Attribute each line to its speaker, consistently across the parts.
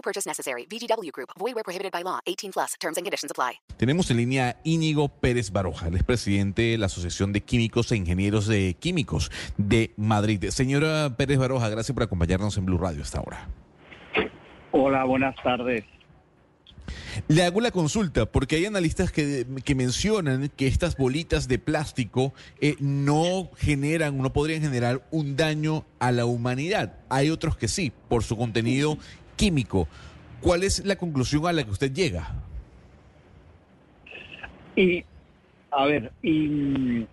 Speaker 1: No purchase necessary. VGW Group. Void where prohibited by law. 18 plus. Terms and conditions apply.
Speaker 2: Tenemos en línea a Íñigo Pérez Baroja, él es presidente de la Asociación de Químicos e Ingenieros de Químicos de Madrid. Señora Pérez Baroja, gracias por acompañarnos en Blue Radio hasta ahora.
Speaker 3: Hola, buenas tardes.
Speaker 2: Le hago la consulta porque hay analistas que, que mencionan que estas bolitas de plástico eh, no generan, no podrían generar un daño a la humanidad. Hay otros que sí, por su contenido químico. ¿Cuál es la conclusión a la que usted llega?
Speaker 3: Y, a ver, y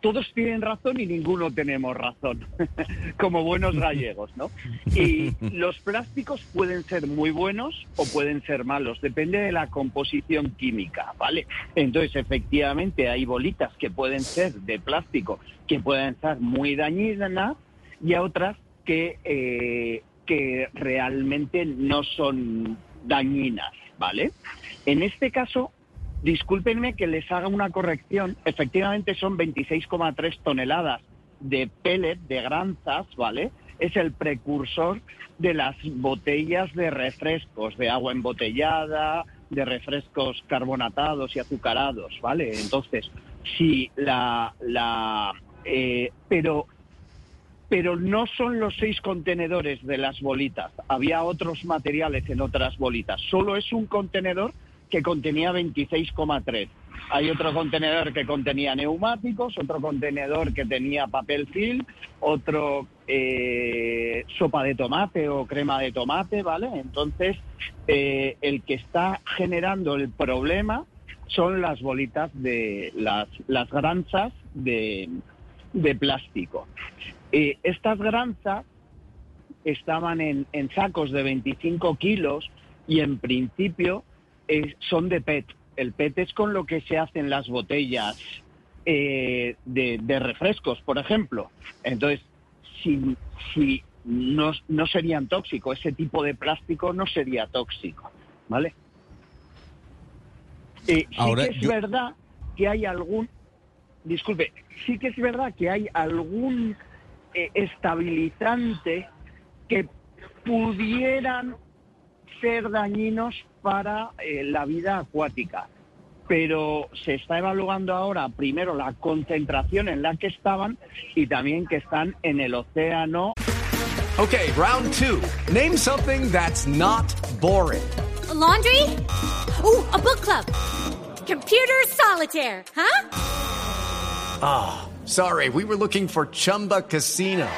Speaker 3: todos tienen razón y ninguno tenemos razón, como buenos gallegos, ¿no? Y los plásticos pueden ser muy buenos o pueden ser malos, depende de la composición química, ¿vale? Entonces, efectivamente, hay bolitas que pueden ser de plástico, que pueden ser muy dañinas, y otras que, eh, que realmente no son dañinas, ¿vale? En este caso, Discúlpenme que les haga una corrección. Efectivamente son 26,3 toneladas de pellet, de granzas, ¿vale? Es el precursor de las botellas de refrescos, de agua embotellada, de refrescos carbonatados y azucarados, ¿vale? Entonces, sí, la, la, eh, pero, pero no son los seis contenedores de las bolitas. Había otros materiales en otras bolitas. Solo es un contenedor que contenía 26,3. Hay otro contenedor que contenía neumáticos, otro contenedor que tenía papel film, otro eh, sopa de tomate o crema de tomate, ¿vale? Entonces, eh, el que está generando el problema son las bolitas de las, las granzas de, de plástico. Eh, estas granzas estaban en, en sacos de 25 kilos y en principio eh, son de PET. El PET es con lo que se hacen las botellas eh, de, de, refrescos, por ejemplo. Entonces, si, si no, no, serían tóxicos, ese tipo de plástico no sería tóxico, ¿vale? Eh, sí
Speaker 2: Ahora,
Speaker 3: que es
Speaker 2: yo-
Speaker 3: verdad que hay algún, disculpe, sí que es verdad que hay algún eh, estabilizante que pudieran ser dañinos para eh, la vida acuática. Pero se está evaluando ahora primero la concentración en la que estaban y también que están en el océano
Speaker 4: Okay, round two. Name something that's not boring.
Speaker 5: A laundry? Ooh, a book club. Computer solitaire, huh?
Speaker 4: Sorry, we were looking for Chumba Casino.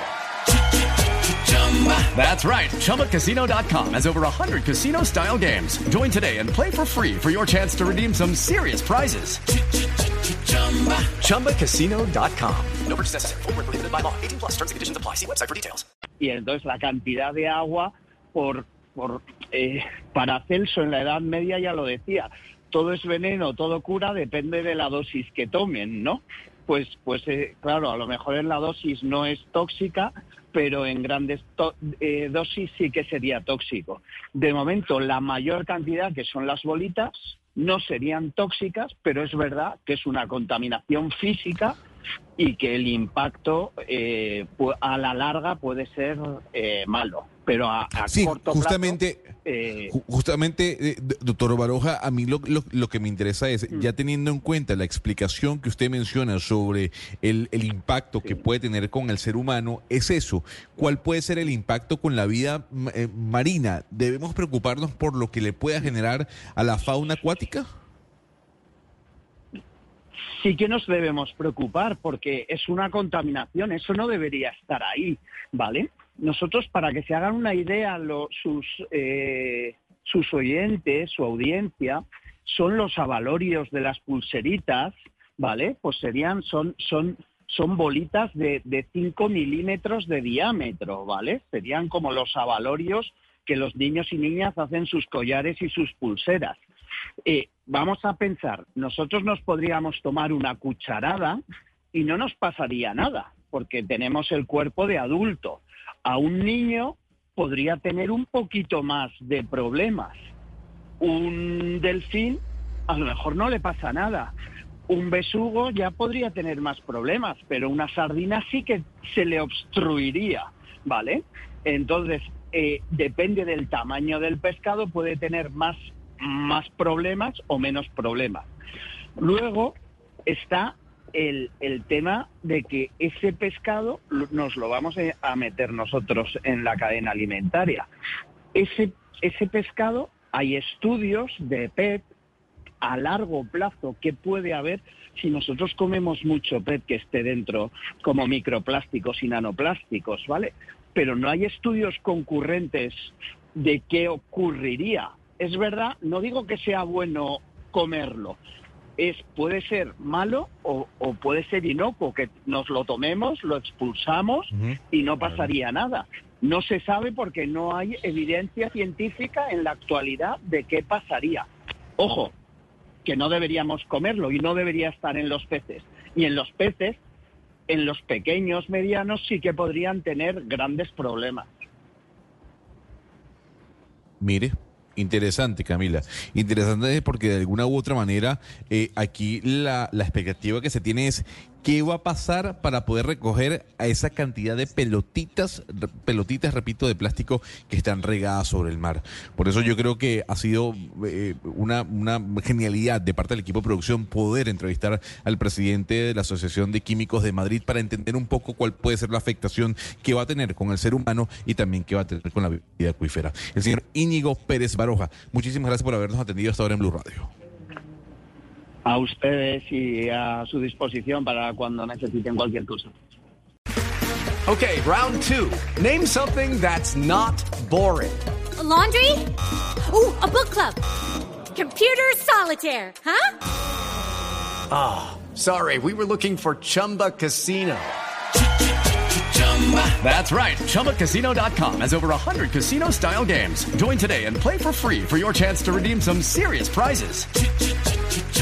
Speaker 4: That's right. ChumbaCasino.com has over 100 casino style games. Join today and play for free for your chance to redeem some serious prizes. ChumbaCasino.com. No purchase necessary. Where prohibited by law. 18 plus terms and conditions apply. See website for details.
Speaker 3: y entonces la cantidad de agua por, por eh, Paracelso en la Edad Media ya lo decía, todo es veneno, todo cura, depende de la dosis que tomen, ¿no? Pues, pues eh, claro, a lo mejor en la dosis no es tóxica, pero en grandes eh, dosis sí que sería tóxico. De momento, la mayor cantidad, que son las bolitas, no serían tóxicas, pero es verdad que es una contaminación física y que el impacto eh, a la larga puede ser eh, malo, pero a, a
Speaker 2: Sí,
Speaker 3: corto
Speaker 2: justamente,
Speaker 3: plazo, eh,
Speaker 2: ju- justamente, eh, doctor Baroja, a mí lo, lo- lo que me interesa es,
Speaker 3: Mm.
Speaker 2: ya teniendo en cuenta la explicación que usted menciona sobre el, el impacto que puede tener con el ser humano, es eso. ¿Cuál puede ser el impacto con la vida eh, marina? ¿Debemos preocuparnos por lo que le pueda generar a la fauna acuática?
Speaker 3: sí que nos debemos preocupar porque es una contaminación, eso no debería estar ahí, ¿vale? Nosotros, para que se hagan una idea lo- sus, eh, sus oyentes, su audiencia, son los avalorios de las pulseritas, ¿vale? Pues serían, son, son, son bolitas de, de 5 milímetros de diámetro, ¿vale? Serían como los avalorios que los niños y niñas hacen sus collares y sus pulseras. Eh, vamos a pensar, nosotros nos podríamos tomar una cucharada y no nos pasaría nada, porque tenemos el cuerpo de adulto. A un niño podría tener un poquito más de problemas. Un delfín a lo mejor no le pasa nada. Un besugo ya podría tener más problemas, pero una sardina sí que se le obstruiría, ¿vale? Entonces, eh, depende del tamaño del pescado, puede tener más, más problemas o menos problemas. Luego está el, tema de que ese pescado nos lo vamos a meter nosotros en la cadena alimentaria. Ese, ese pescado, hay estudios de PET a largo plazo que puede haber si nosotros comemos mucho PET que esté dentro como microplásticos y nanoplásticos, ¿vale? Pero no hay estudios concurrentes de qué ocurriría. Es verdad, no digo que sea bueno comerlo, es puede ser malo o, o, puede ser inocuo, que nos lo tomemos, lo expulsamos uh -huh. y no pasaría nada. No se sabe porque no hay evidencia científica en la actualidad de qué pasaría. Ojo, que no deberíamos comerlo y no debería estar en los peces. Y en los peces, en los pequeños, medianos, sí que podrían tener grandes problemas.
Speaker 2: Mire, Interesante, Camila. Interesante porque de alguna u otra manera eh, aquí la, la, expectativa que se tiene es qué va a pasar para poder recoger a esa cantidad de pelotitas, pelotitas, repito, de plástico que están regadas sobre el mar. Por eso yo creo que ha sido eh, una, una genialidad de parte del equipo de producción poder entrevistar al presidente de la Asociación de Químicos de Madrid para entender un poco cuál puede ser la afectación que va a tener con el ser humano y también que va a tener con la vida acuífera. El señor Íñigo Pérez Baroja, muchísimas gracias por habernos atendido hasta ahora en Blue Radio.
Speaker 3: A ustedes y a su disposición para cuando necesiten cualquier cosa.
Speaker 4: Okay, round two. Name something that's not boring.
Speaker 5: A laundry? Ooh, a book club. Computer solitaire, huh?
Speaker 4: Ah, oh, sorry, we were looking for Chumba Casino. That's right. ChumbaCasino.com has over 100 casino style games. Join today and play for free for your chance to redeem some serious prizes.